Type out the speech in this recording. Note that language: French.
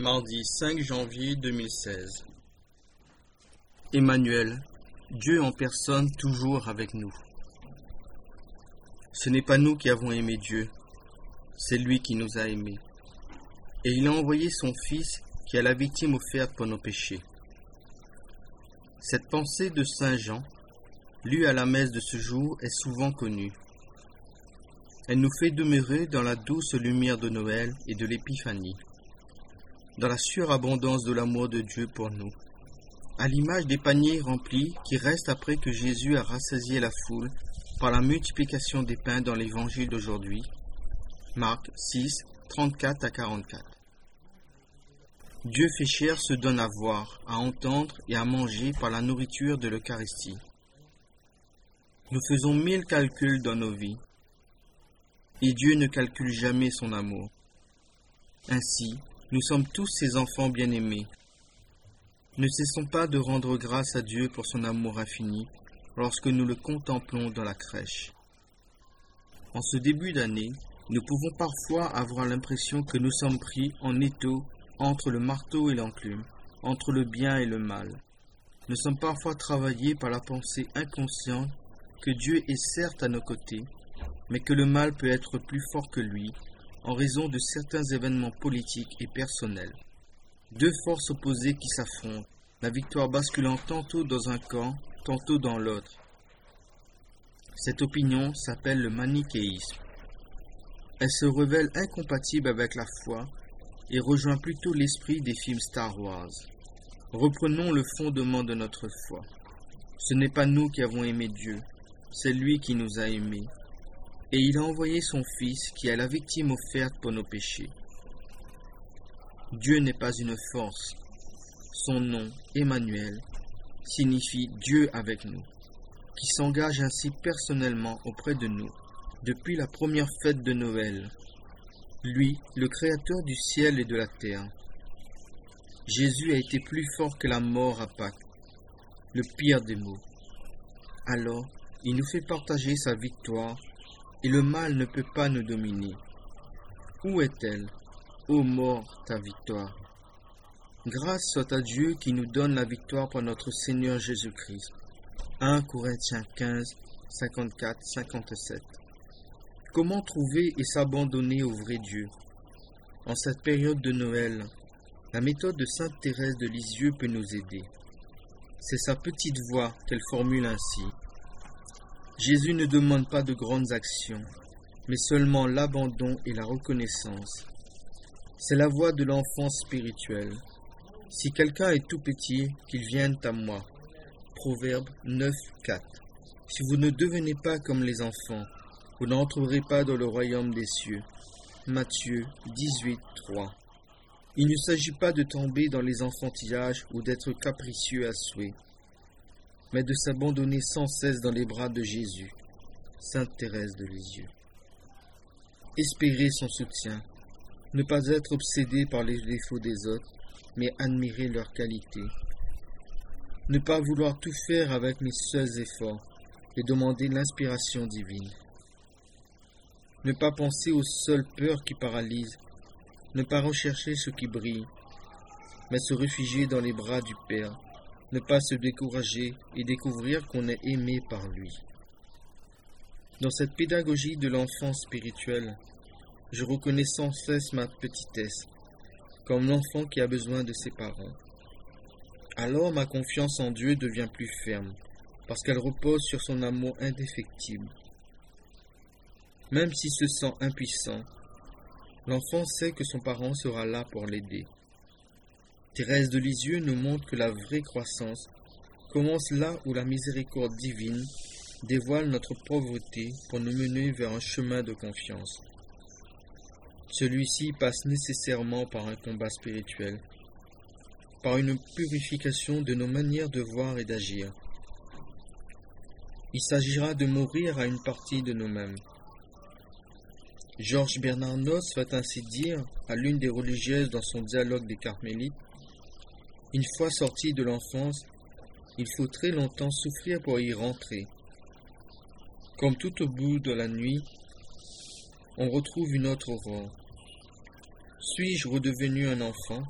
Mardi 5 janvier 2016. Emmanuel, Dieu en personne toujours avec nous. Ce n'est pas nous qui avons aimé Dieu, c'est lui qui nous a aimés. Et il a envoyé son Fils qui est la victime offerte pour nos péchés. Cette pensée de Saint Jean, lue à la messe de ce jour, est souvent connue. Elle nous fait demeurer dans la douce lumière de Noël et de l'Épiphanie, dans la surabondance de l'amour de Dieu pour nous, à l'image des paniers remplis qui restent après que Jésus a rassasié la foule par la multiplication des pains dans l'évangile d'aujourd'hui. Marc 6, 34 à 44. Dieu fait chair se donne à voir, à entendre et à manger par la nourriture de l'Eucharistie. Nous faisons mille calculs dans nos vies, et Dieu ne calcule jamais son amour. Ainsi, nous sommes tous ses enfants bien-aimés. Ne cessons pas de rendre grâce à Dieu pour son amour infini lorsque nous le contemplons dans la crèche. En ce début d'année, nous pouvons parfois avoir l'impression que nous sommes pris en étau entre le marteau et l'enclume, entre le bien et le mal. Nous sommes parfois travaillés par la pensée inconsciente que Dieu est certes à nos côtés, mais que le mal peut être plus fort que lui en raison de certains événements politiques et personnels. Deux forces opposées qui s'affrontent, la victoire basculant tantôt dans un camp, tantôt dans l'autre. Cette opinion s'appelle le manichéisme. Elle se révèle incompatible avec la foi et rejoint plutôt l'esprit des films Star Wars. Reprenons le fondement de notre foi. Ce n'est pas nous qui avons aimé Dieu, c'est lui qui nous a aimés et il a envoyé son Fils qui est la victime offerte pour nos péchés. Dieu n'est pas une force. Son nom, Emmanuel, signifie Dieu avec nous, qui s'engage ainsi personnellement auprès de nous depuis la première fête de Noël. Lui, le Créateur du ciel et de la terre. Jésus a été plus fort que la mort à Pâques, le pire des maux. Alors, il nous fait partager sa victoire et le mal ne peut pas nous dominer. Où est-elle, ô mort, ta victoire? Grâce soit à Dieu qui nous donne la victoire par notre Seigneur Jésus-Christ. 1 Corinthiens 15, 54-57. Comment trouver et s'abandonner au vrai Dieu? En cette période de Noël, la méthode de Sainte Thérèse de Lisieux peut nous aider. C'est sa petite voix qu'elle formule ainsi. Jésus ne demande pas de grandes actions, mais seulement l'abandon et la reconnaissance. C'est la voie de l'enfant spirituel. Si quelqu'un est tout petit, qu'il vienne à moi. Proverbe 9, 4. Si vous ne devenez pas comme les enfants, vous n'entrerez pas dans le royaume des cieux. Matthieu 18, 3. Il ne s'agit pas de tomber dans les enfantillages ou d'être capricieux à souhait mais de s'abandonner sans cesse dans les bras de Jésus. Sainte Thérèse de Lisieux. Espérer son soutien, ne pas être obsédé par les défauts des autres, mais admirer leurs qualités. Ne pas vouloir tout faire avec mes seuls efforts et demander l'inspiration divine. Ne pas penser aux seules peurs qui paralysent, ne pas rechercher ce qui brille, mais se réfugier dans les bras du Père ne pas se décourager et découvrir qu'on est aimé par lui. Dans cette pédagogie de l'enfant spirituel, je reconnais sans cesse ma petitesse, comme l'enfant qui a besoin de ses parents. Alors ma confiance en Dieu devient plus ferme, parce qu'elle repose sur son amour indéfectible. Même s'il se sent impuissant, l'enfant sait que son parent sera là pour l'aider. Thérèse de Lisieux nous montre que la vraie croissance commence là où la miséricorde divine dévoile notre pauvreté pour nous mener vers un chemin de confiance. Celui-ci passe nécessairement par un combat spirituel, par une purification de nos manières de voir et d'agir. Il s'agira de mourir à une partie de nous-mêmes. Georges Bernard Noss va ainsi dire à l'une des religieuses dans son dialogue des Carmélites une fois sorti de l'enfance, il faut très longtemps souffrir pour y rentrer. Comme tout au bout de la nuit, on retrouve une autre aurore. Suis-je redevenu un enfant?